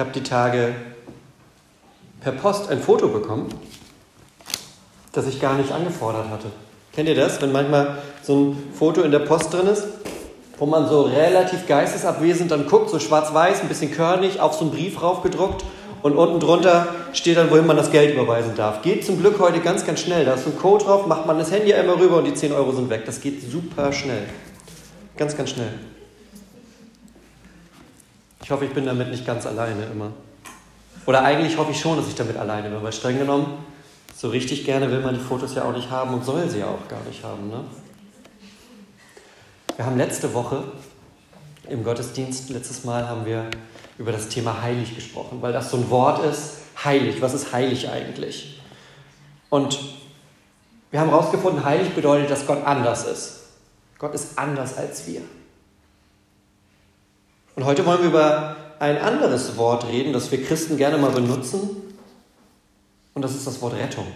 habe die Tage per Post ein Foto bekommen, das ich gar nicht angefordert hatte. Kennt ihr das, wenn manchmal so ein Foto in der Post drin ist, wo man so relativ geistesabwesend dann guckt, so schwarz-weiß, ein bisschen körnig, auf so einen Brief raufgedruckt und unten drunter steht dann, wohin man das Geld überweisen darf. Geht zum Glück heute ganz, ganz schnell. Da ist so ein Code drauf, macht man das Handy einmal rüber und die 10 Euro sind weg. Das geht super schnell. Ganz, ganz schnell. Ich hoffe, ich bin damit nicht ganz alleine immer. Oder eigentlich hoffe ich schon, dass ich damit alleine bin, weil streng genommen, so richtig gerne will man die Fotos ja auch nicht haben und soll sie ja auch gar nicht haben. Ne? Wir haben letzte Woche im Gottesdienst, letztes Mal haben wir über das Thema heilig gesprochen, weil das so ein Wort ist, heilig. Was ist heilig eigentlich? Und wir haben herausgefunden, heilig bedeutet, dass Gott anders ist. Gott ist anders als wir. Und heute wollen wir über ein anderes Wort reden, das wir Christen gerne mal benutzen. Und das ist das Wort Rettung.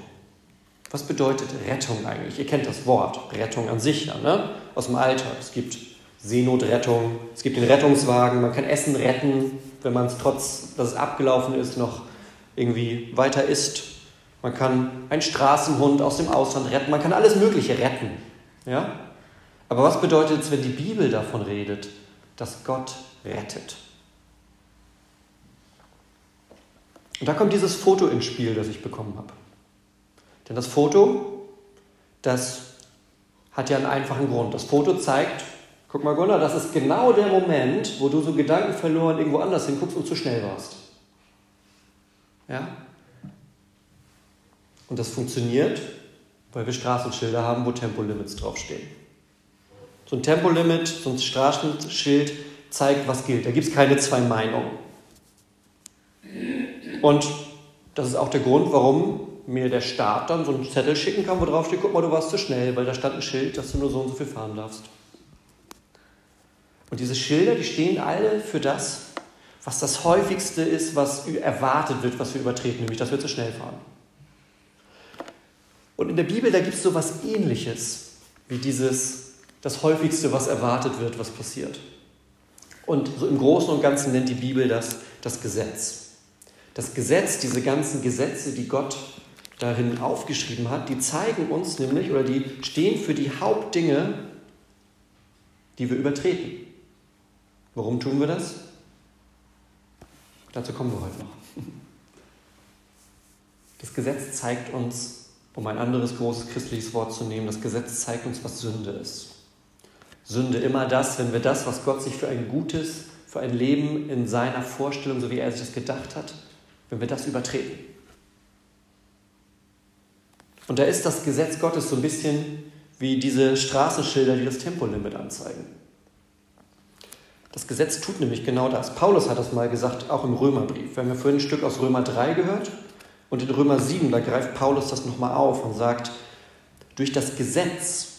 Was bedeutet Rettung eigentlich? Ihr kennt das Wort Rettung an sich ja, ne? aus dem Alltag. Es gibt Seenotrettung, es gibt den Rettungswagen, man kann Essen retten, wenn man es trotz, dass es abgelaufen ist, noch irgendwie weiter isst. Man kann einen Straßenhund aus dem Ausland retten, man kann alles Mögliche retten. Ja? Aber was bedeutet es, wenn die Bibel davon redet, dass Gott rettet? Und da kommt dieses Foto ins Spiel, das ich bekommen habe. Denn das Foto, das hat ja einen einfachen Grund. Das Foto zeigt, guck mal Gunnar, das ist genau der Moment, wo du so Gedanken verloren irgendwo anders hinguckst und zu schnell warst. Ja? Und das funktioniert, weil wir Straßenschilder haben, wo Tempolimits draufstehen. So ein Tempolimit, so ein Straßenschild zeigt, was gilt. Da gibt es keine zwei Meinungen. Und das ist auch der Grund, warum mir der Staat dann so einen Zettel schicken kann, wo drauf steht, guck mal, du warst zu schnell, weil da stand ein Schild, dass du nur so und so viel fahren darfst. Und diese Schilder, die stehen alle für das, was das häufigste ist, was erwartet wird, was wir übertreten, nämlich dass wir zu schnell fahren. Und in der Bibel, da gibt es so etwas Ähnliches wie dieses, das häufigste, was erwartet wird, was passiert. Und im Großen und Ganzen nennt die Bibel das das Gesetz. Das Gesetz, diese ganzen Gesetze, die Gott darin aufgeschrieben hat, die zeigen uns nämlich oder die stehen für die Hauptdinge, die wir übertreten. Warum tun wir das? Dazu kommen wir heute noch. Das Gesetz zeigt uns, um ein anderes großes christliches Wort zu nehmen, das Gesetz zeigt uns, was Sünde ist. Sünde immer das, wenn wir das, was Gott sich für ein gutes, für ein Leben in seiner Vorstellung, so wie er sich das gedacht hat, wenn wir das übertreten. Und da ist das Gesetz Gottes so ein bisschen wie diese Straßenschilder, die das Tempolimit anzeigen. Das Gesetz tut nämlich genau das. Paulus hat das mal gesagt, auch im Römerbrief. Wir haben ja vorhin ein Stück aus Römer 3 gehört und in Römer 7, da greift Paulus das nochmal auf und sagt, durch das Gesetz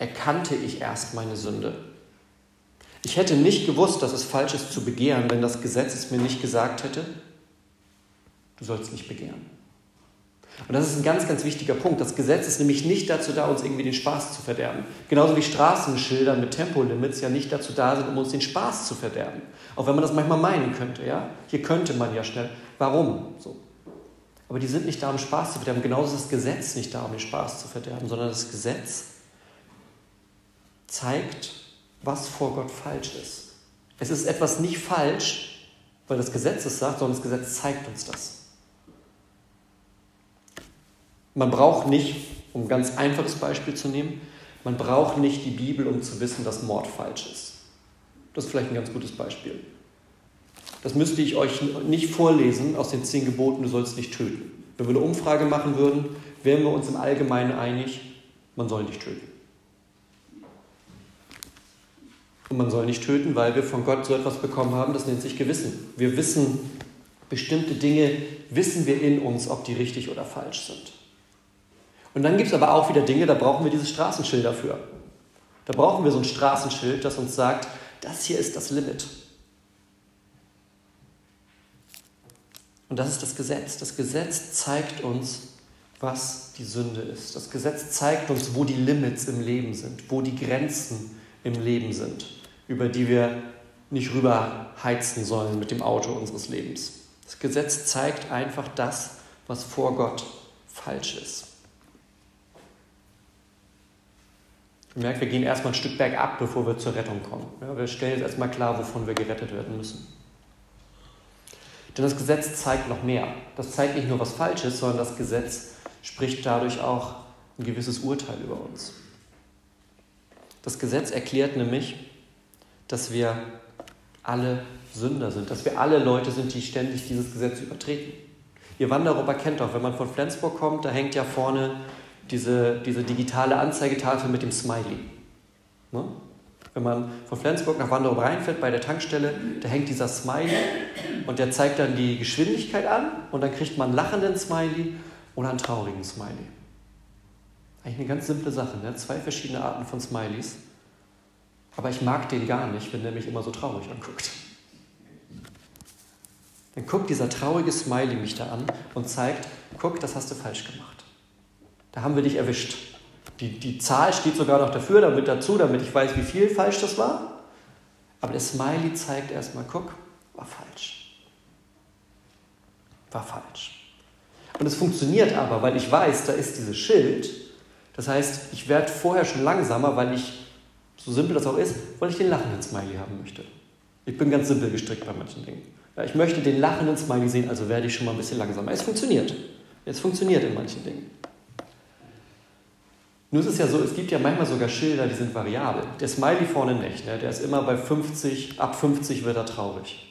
erkannte ich erst meine Sünde. Ich hätte nicht gewusst, dass es falsch ist zu begehren, wenn das Gesetz es mir nicht gesagt hätte, du sollst nicht begehren. Und das ist ein ganz, ganz wichtiger Punkt. Das Gesetz ist nämlich nicht dazu da, uns irgendwie den Spaß zu verderben. Genauso wie Straßenschilder mit Tempolimits ja nicht dazu da sind, um uns den Spaß zu verderben. Auch wenn man das manchmal meinen könnte. Ja? Hier könnte man ja schnell. Warum? So. Aber die sind nicht da, um Spaß zu verderben. Genauso ist das Gesetz nicht da, um den Spaß zu verderben, sondern das Gesetz zeigt, was vor Gott falsch ist. Es ist etwas nicht falsch, weil das Gesetz es sagt, sondern das Gesetz zeigt uns das. Man braucht nicht, um ein ganz einfaches Beispiel zu nehmen, man braucht nicht die Bibel, um zu wissen, dass Mord falsch ist. Das ist vielleicht ein ganz gutes Beispiel. Das müsste ich euch nicht vorlesen aus den zehn Geboten, du sollst nicht töten. Wenn wir eine Umfrage machen würden, wären wir uns im Allgemeinen einig, man soll nicht töten. Und man soll nicht töten, weil wir von Gott so etwas bekommen haben, das nennt sich Gewissen. Wir wissen, Bestimmte Dinge wissen wir in uns, ob die richtig oder falsch sind. Und dann gibt es aber auch wieder Dinge, da brauchen wir dieses Straßenschild dafür. Da brauchen wir so ein Straßenschild, das uns sagt, das hier ist das Limit. Und das ist das Gesetz. Das Gesetz zeigt uns, was die Sünde ist. Das Gesetz zeigt uns, wo die Limits im Leben sind, wo die Grenzen im Leben sind, über die wir nicht rüber heizen sollen mit dem Auto unseres Lebens. Das Gesetz zeigt einfach das, was vor Gott falsch ist. Ihr merkt, wir gehen erstmal ein Stück bergab, bevor wir zur Rettung kommen. Ja, wir stellen jetzt erstmal klar, wovon wir gerettet werden müssen. Denn das Gesetz zeigt noch mehr. Das zeigt nicht nur, was falsch ist, sondern das Gesetz spricht dadurch auch ein gewisses Urteil über uns. Das Gesetz erklärt nämlich, dass wir alle Sünder sind, dass wir alle Leute sind, die ständig dieses Gesetz übertreten. Ihr Wandereuropa kennt doch, wenn man von Flensburg kommt, da hängt ja vorne diese, diese digitale Anzeigetafel mit dem Smiley. Ne? Wenn man von Flensburg nach Wanderung reinfährt bei der Tankstelle, da hängt dieser Smiley und der zeigt dann die Geschwindigkeit an und dann kriegt man einen lachenden Smiley oder einen traurigen Smiley. Eigentlich eine ganz simple Sache, ne? zwei verschiedene Arten von Smileys. Aber ich mag den gar nicht, wenn der mich immer so traurig anguckt. Dann guckt dieser traurige Smiley mich da an und zeigt, guck, das hast du falsch gemacht. Da haben wir dich erwischt. Die, die Zahl steht sogar noch dafür, damit dazu, damit ich weiß, wie viel falsch das war. Aber der Smiley zeigt erstmal, guck, war falsch. War falsch. Und es funktioniert aber, weil ich weiß, da ist dieses Schild. Das heißt, ich werde vorher schon langsamer, weil ich, so simpel das auch ist, weil ich den lachenden Smiley haben möchte. Ich bin ganz simpel gestrickt bei manchen Dingen. Ja, ich möchte den lachenden Smiley sehen, also werde ich schon mal ein bisschen langsamer. Es funktioniert. Es funktioniert in manchen Dingen. Nur ist es ja so, es gibt ja manchmal sogar Schilder, die sind variabel. Der Smiley vorne nicht, ne? der ist immer bei 50, ab 50 wird er traurig.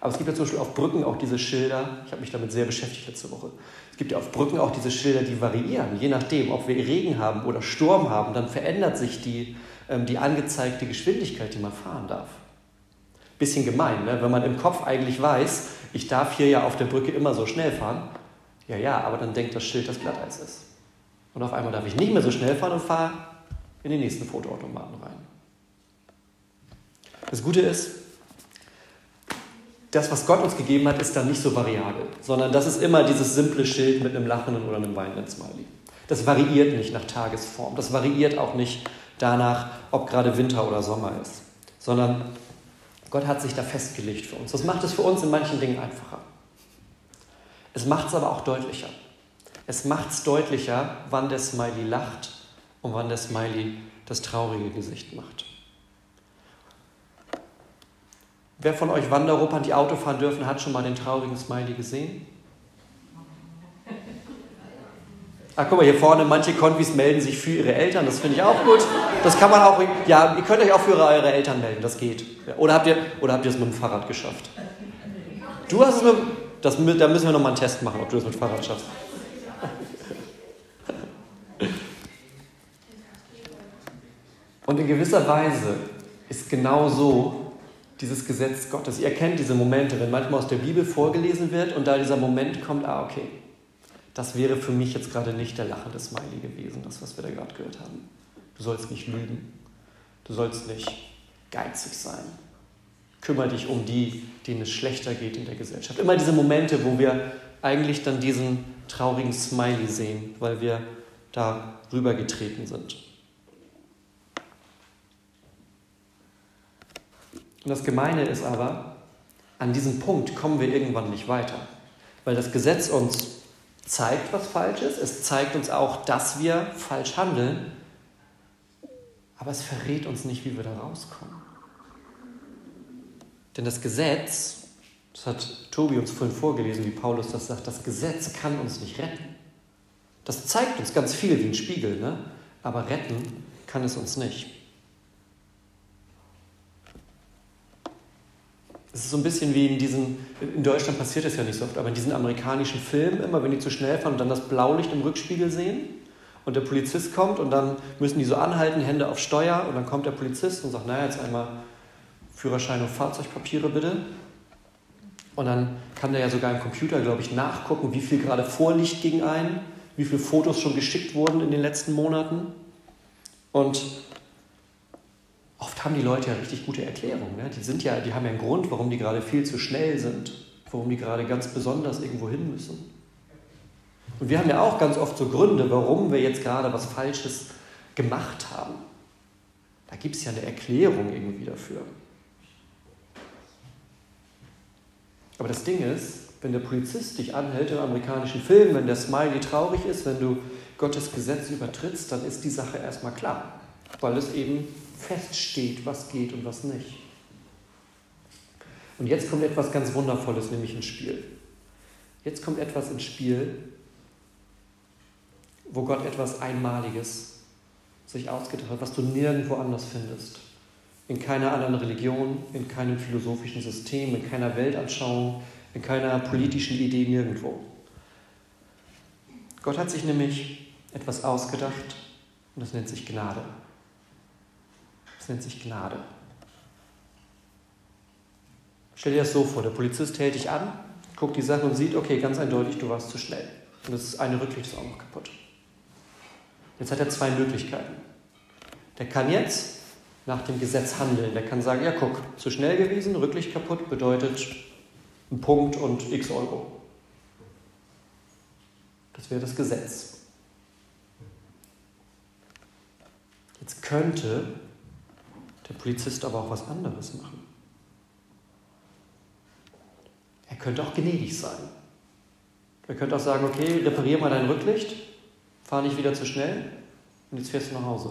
Aber es gibt ja zum Beispiel auf Brücken auch diese Schilder, ich habe mich damit sehr beschäftigt letzte Woche. Es gibt ja auf Brücken auch diese Schilder, die variieren. Je nachdem, ob wir Regen haben oder Sturm haben, dann verändert sich die, die angezeigte Geschwindigkeit, die man fahren darf. Bisschen gemein, ne? wenn man im Kopf eigentlich weiß, ich darf hier ja auf der Brücke immer so schnell fahren. Ja, ja, aber dann denkt das Schild, dass Glatteis ist. Und auf einmal darf ich nicht mehr so schnell fahren und fahre in den nächsten Fotoautomaten rein. Das Gute ist, das, was Gott uns gegeben hat, ist dann nicht so variabel, sondern das ist immer dieses simple Schild mit einem lachenden oder einem weinenden Smiley. Das variiert nicht nach Tagesform, das variiert auch nicht danach, ob gerade Winter oder Sommer ist, sondern Gott hat sich da festgelegt für uns. Das macht es für uns in manchen Dingen einfacher. Es macht es aber auch deutlicher. Es macht es deutlicher, wann der Smiley lacht und wann der Smiley das traurige Gesicht macht. Wer von euch Wanderruppern, die Auto fahren dürfen, hat schon mal den traurigen Smiley gesehen? Ah, guck mal, hier vorne, manche Konvis melden sich für ihre Eltern, das finde ich auch gut. Das kann man auch, ja, ihr könnt euch auch für eure Eltern melden, das geht. Oder habt ihr, oder habt ihr es mit dem Fahrrad geschafft? Du hast es mit, das, da müssen wir nochmal einen Test machen, ob du es mit dem Fahrrad schaffst. Und in gewisser Weise ist genau so dieses Gesetz Gottes. Ihr kennt diese Momente, wenn manchmal aus der Bibel vorgelesen wird und da dieser Moment kommt, ah, okay, das wäre für mich jetzt gerade nicht der lachende Smiley gewesen, das, was wir da gerade gehört haben. Du sollst nicht lügen. Du sollst nicht geizig sein. Kümmere dich um die, denen es schlechter geht in der Gesellschaft. Immer diese Momente, wo wir eigentlich dann diesen traurigen Smiley sehen, weil wir da rübergetreten sind. Und das Gemeine ist aber, an diesem Punkt kommen wir irgendwann nicht weiter, weil das Gesetz uns zeigt, was falsch ist. Es zeigt uns auch, dass wir falsch handeln, aber es verrät uns nicht, wie wir da rauskommen. Denn das Gesetz, das hat Tobi uns vorhin vorgelesen, wie Paulus das sagt, das Gesetz kann uns nicht retten. Das zeigt uns ganz viel wie ein Spiegel, ne? aber retten kann es uns nicht. Es ist so ein bisschen wie in diesen, in Deutschland passiert das ja nicht so oft, aber in diesen amerikanischen Filmen immer, wenn die zu schnell fahren und dann das Blaulicht im Rückspiegel sehen und der Polizist kommt und dann müssen die so anhalten, Hände auf Steuer und dann kommt der Polizist und sagt, naja, jetzt einmal Führerschein und Fahrzeugpapiere bitte. Und dann kann der ja sogar im Computer, glaube ich, nachgucken, wie viel gerade vorliegt gegen einen, wie viele Fotos schon geschickt wurden in den letzten Monaten. Und haben die Leute ja richtig gute Erklärungen. Ne? Die, sind ja, die haben ja einen Grund, warum die gerade viel zu schnell sind, warum die gerade ganz besonders irgendwo hin müssen. Und wir haben ja auch ganz oft so Gründe, warum wir jetzt gerade was Falsches gemacht haben. Da gibt es ja eine Erklärung irgendwie dafür. Aber das Ding ist, wenn der Polizist dich anhält im amerikanischen Film, wenn der Smiley traurig ist, wenn du Gottes Gesetz übertrittst, dann ist die Sache erstmal klar, weil es eben feststeht, was geht und was nicht. Und jetzt kommt etwas ganz Wundervolles nämlich ins Spiel. Jetzt kommt etwas ins Spiel, wo Gott etwas Einmaliges sich ausgedacht hat, was du nirgendwo anders findest. In keiner anderen Religion, in keinem philosophischen System, in keiner Weltanschauung, in keiner politischen Idee, nirgendwo. Gott hat sich nämlich etwas ausgedacht und das nennt sich Gnade. Das nennt sich Gnade. Stell dir das so vor, der Polizist hält dich an, guckt die Sache und sieht, okay, ganz eindeutig, du warst zu schnell. Und das eine Rücklicht ist auch noch kaputt. Jetzt hat er zwei Möglichkeiten. Der kann jetzt nach dem Gesetz handeln. Der kann sagen, ja guck, zu schnell gewesen, Rücklicht kaputt, bedeutet ein Punkt und x Euro. Das wäre das Gesetz. Jetzt könnte der Polizist aber auch was anderes machen. Er könnte auch gnädig sein. Er könnte auch sagen, okay, reparier mal dein Rücklicht, fahr nicht wieder zu schnell und jetzt fährst du nach Hause.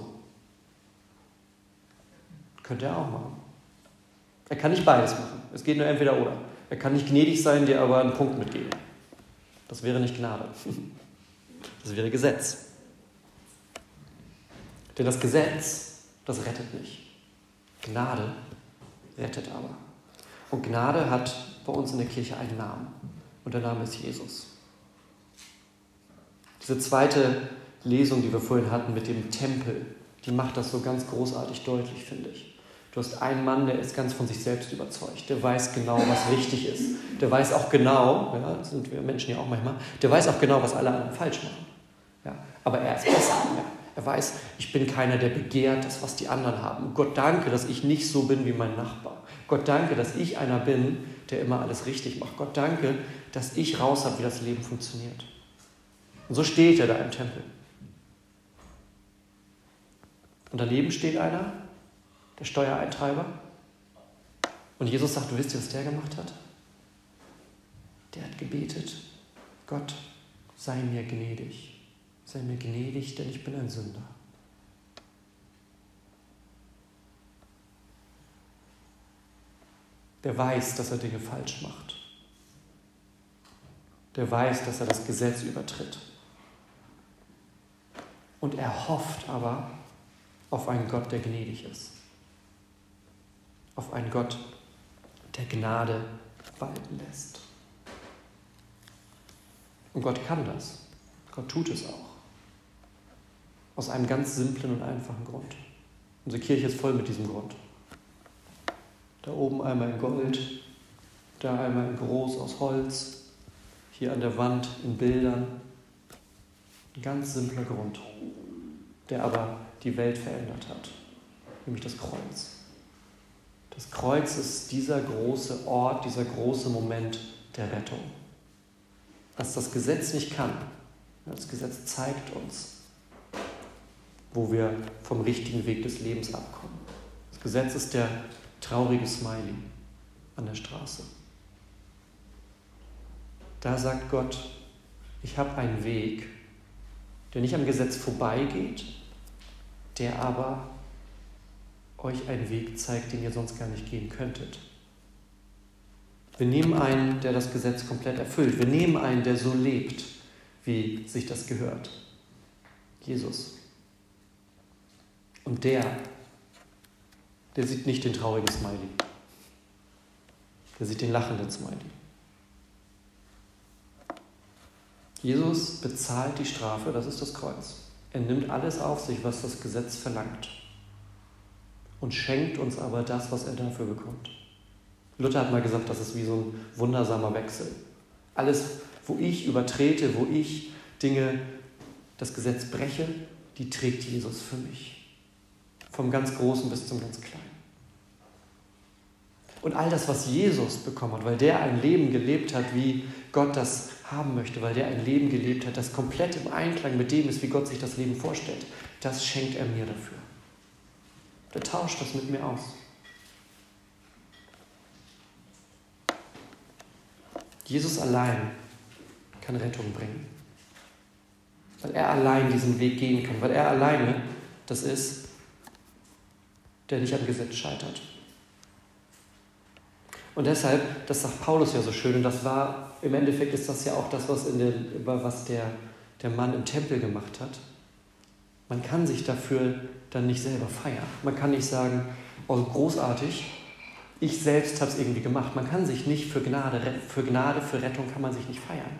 Könnte er auch machen. Er kann nicht beides machen. Es geht nur entweder oder. Er kann nicht gnädig sein, dir aber einen Punkt mitgeben. Das wäre nicht Gnade. Das wäre Gesetz. Denn das Gesetz, das rettet nicht. Gnade rettet aber. Und Gnade hat bei uns in der Kirche einen Namen. Und der Name ist Jesus. Diese zweite Lesung, die wir vorhin hatten mit dem Tempel, die macht das so ganz großartig deutlich, finde ich. Du hast einen Mann, der ist ganz von sich selbst überzeugt. Der weiß genau, was richtig ist. Der weiß auch genau, ja, das sind wir Menschen ja auch manchmal, der weiß auch genau, was alle anderen falsch machen. Ja, aber er ist besser. Er weiß, ich bin keiner, der begehrt das, was die anderen haben. Gott danke, dass ich nicht so bin wie mein Nachbar. Gott danke, dass ich einer bin, der immer alles richtig macht. Gott danke, dass ich raus habe, wie das Leben funktioniert. Und so steht er da im Tempel. Und daneben steht einer, der Steuereintreiber. Und Jesus sagt, du wisst ihr, was der gemacht hat? Der hat gebetet, Gott, sei mir gnädig. Sei mir gnädig, denn ich bin ein Sünder. Der weiß, dass er Dinge falsch macht. Der weiß, dass er das Gesetz übertritt. Und er hofft aber auf einen Gott, der gnädig ist auf einen Gott, der Gnade walten lässt. Und Gott kann das. Gott tut es auch. Aus einem ganz simplen und einfachen Grund. Unsere Kirche ist voll mit diesem Grund. Da oben einmal in Gold, da einmal in groß aus Holz, hier an der Wand in Bildern. Ein ganz simpler Grund, der aber die Welt verändert hat, nämlich das Kreuz. Das Kreuz ist dieser große Ort, dieser große Moment der Rettung. Was das Gesetz nicht kann. Das Gesetz zeigt uns, wo wir vom richtigen Weg des Lebens abkommen. Das Gesetz ist der traurige Smiley an der Straße. Da sagt Gott, ich habe einen Weg, der nicht am Gesetz vorbeigeht, der aber euch einen Weg zeigt, den ihr sonst gar nicht gehen könntet. Wir nehmen einen, der das Gesetz komplett erfüllt. Wir nehmen einen, der so lebt, wie sich das gehört. Jesus. Und der, der sieht nicht den traurigen Smiley. Der sieht den lachenden Smiley. Jesus bezahlt die Strafe, das ist das Kreuz. Er nimmt alles auf sich, was das Gesetz verlangt und schenkt uns aber das, was er dafür bekommt. Luther hat mal gesagt, das ist wie so ein wundersamer Wechsel. Alles, wo ich übertrete, wo ich Dinge, das Gesetz breche, die trägt Jesus für mich. Vom ganz Großen bis zum ganz Kleinen. Und all das, was Jesus bekommen hat, weil der ein Leben gelebt hat, wie Gott das haben möchte, weil der ein Leben gelebt hat, das komplett im Einklang mit dem ist, wie Gott sich das Leben vorstellt, das schenkt er mir dafür. Der tauscht das mit mir aus. Jesus allein kann Rettung bringen. Weil er allein diesen Weg gehen kann, weil er alleine das ist, der nicht am Gesetz scheitert. Und deshalb, das sagt Paulus ja so schön, und das war, im Endeffekt ist das ja auch das, was, in den, was der, der Mann im Tempel gemacht hat. Man kann sich dafür dann nicht selber feiern. Man kann nicht sagen, oh großartig, ich selbst habe es irgendwie gemacht. Man kann sich nicht für Gnade, für Gnade, für Rettung kann man sich nicht feiern,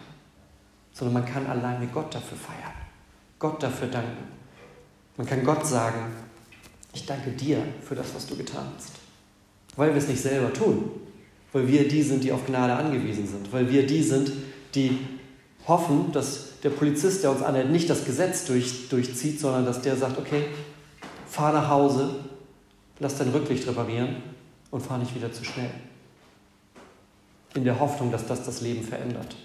sondern man kann alleine Gott dafür feiern, Gott dafür danken. Man kann Gott sagen, ich danke dir für das, was du getan hast, weil wir es nicht selber tun, weil wir die sind, die auf Gnade angewiesen sind, weil wir die sind, die hoffen, dass der Polizist, der uns anhält, nicht das Gesetz durch, durchzieht, sondern dass der sagt, okay, fahr nach Hause, lass dein Rücklicht reparieren und fahr nicht wieder zu schnell. In der Hoffnung, dass das das Leben verändert.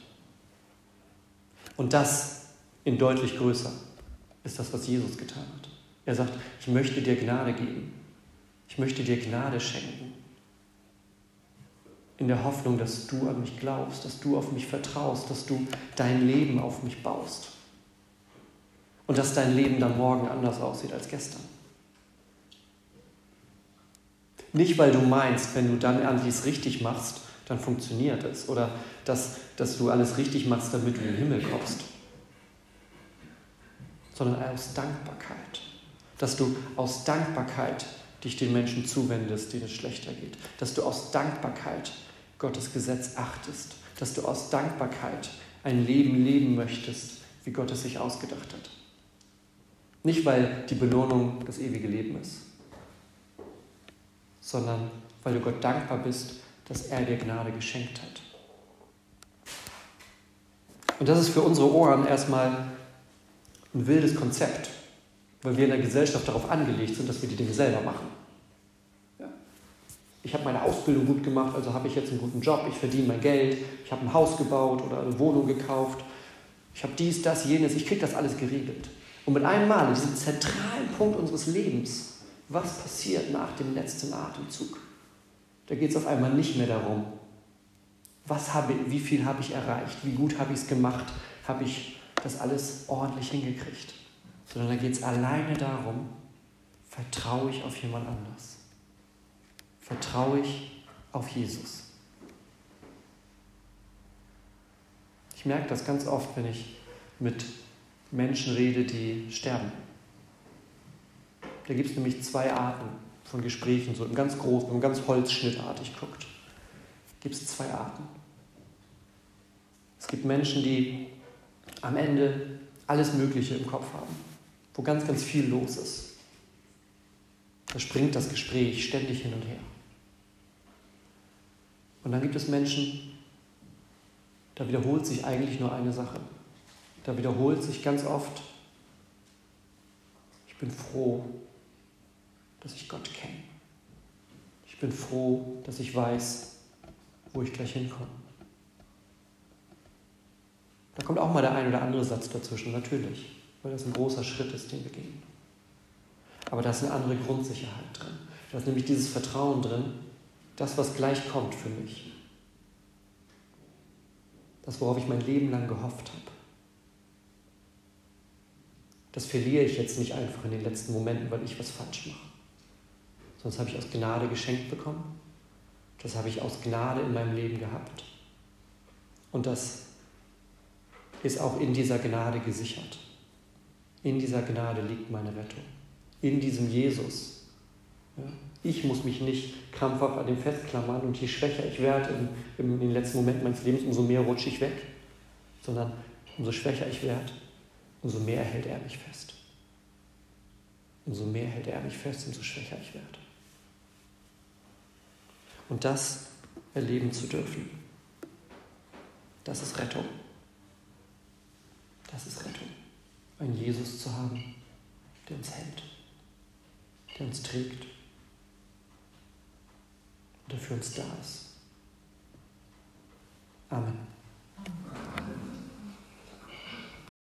Und das in deutlich größer ist das, was Jesus getan hat. Er sagt, ich möchte dir Gnade geben. Ich möchte dir Gnade schenken in der Hoffnung, dass du an mich glaubst, dass du auf mich vertraust, dass du dein Leben auf mich baust. Und dass dein Leben dann morgen anders aussieht als gestern. Nicht, weil du meinst, wenn du dann alles richtig machst, dann funktioniert es. Oder dass, dass du alles richtig machst, damit du in den Himmel kommst. Sondern aus Dankbarkeit. Dass du aus Dankbarkeit dich den Menschen zuwendest, denen es schlechter geht. Dass du aus Dankbarkeit Gottes Gesetz achtest, dass du aus Dankbarkeit ein Leben leben möchtest, wie Gott es sich ausgedacht hat. Nicht, weil die Belohnung das ewige Leben ist, sondern weil du Gott dankbar bist, dass er dir Gnade geschenkt hat. Und das ist für unsere Ohren erstmal ein wildes Konzept, weil wir in der Gesellschaft darauf angelegt sind, dass wir die Dinge selber machen ich habe meine Ausbildung gut gemacht, also habe ich jetzt einen guten Job, ich verdiene mein Geld, ich habe ein Haus gebaut oder eine Wohnung gekauft, ich habe dies, das, jenes, ich kriege das alles geregelt. Und mit einem Mal, in diesem zentralen Punkt unseres Lebens, was passiert nach dem letzten Atemzug? Da geht es auf einmal nicht mehr darum, was habe, wie viel habe ich erreicht, wie gut habe ich es gemacht, habe ich das alles ordentlich hingekriegt, sondern da geht es alleine darum, vertraue ich auf jemand anders vertraue ich auf Jesus. Ich merke das ganz oft, wenn ich mit Menschen rede, die sterben. Da gibt es nämlich zwei Arten von Gesprächen, so im ganz großen, im ganz holzschnittartig guckt. Gibt es zwei Arten. Es gibt Menschen, die am Ende alles Mögliche im Kopf haben, wo ganz, ganz viel los ist. Da springt das Gespräch ständig hin und her. Und dann gibt es Menschen, da wiederholt sich eigentlich nur eine Sache. Da wiederholt sich ganz oft, ich bin froh, dass ich Gott kenne. Ich bin froh, dass ich weiß, wo ich gleich hinkomme. Da kommt auch mal der ein oder andere Satz dazwischen, natürlich, weil das ein großer Schritt ist, den wir gehen. Aber da ist eine andere Grundsicherheit drin. Da ist nämlich dieses Vertrauen drin, das, was gleich kommt für mich. Das, worauf ich mein Leben lang gehofft habe. Das verliere ich jetzt nicht einfach in den letzten Momenten, weil ich was falsch mache. Sonst habe ich aus Gnade geschenkt bekommen. Das habe ich aus Gnade in meinem Leben gehabt. Und das ist auch in dieser Gnade gesichert. In dieser Gnade liegt meine Rettung. In diesem Jesus. Ja? Ich muss mich nicht krampfhaft an dem festklammern und je schwächer ich werde in, in, den letzten Momenten meines Lebens, umso mehr rutsche ich weg, sondern umso schwächer ich werde, umso mehr hält er mich fest. Umso mehr hält er mich fest, umso schwächer ich werde. Und das erleben zu dürfen. Das ist Rettung. Das ist Rettung einen Jesus zu haben, der uns hält, der uns trägt und der für uns da ist. Amen. Amen.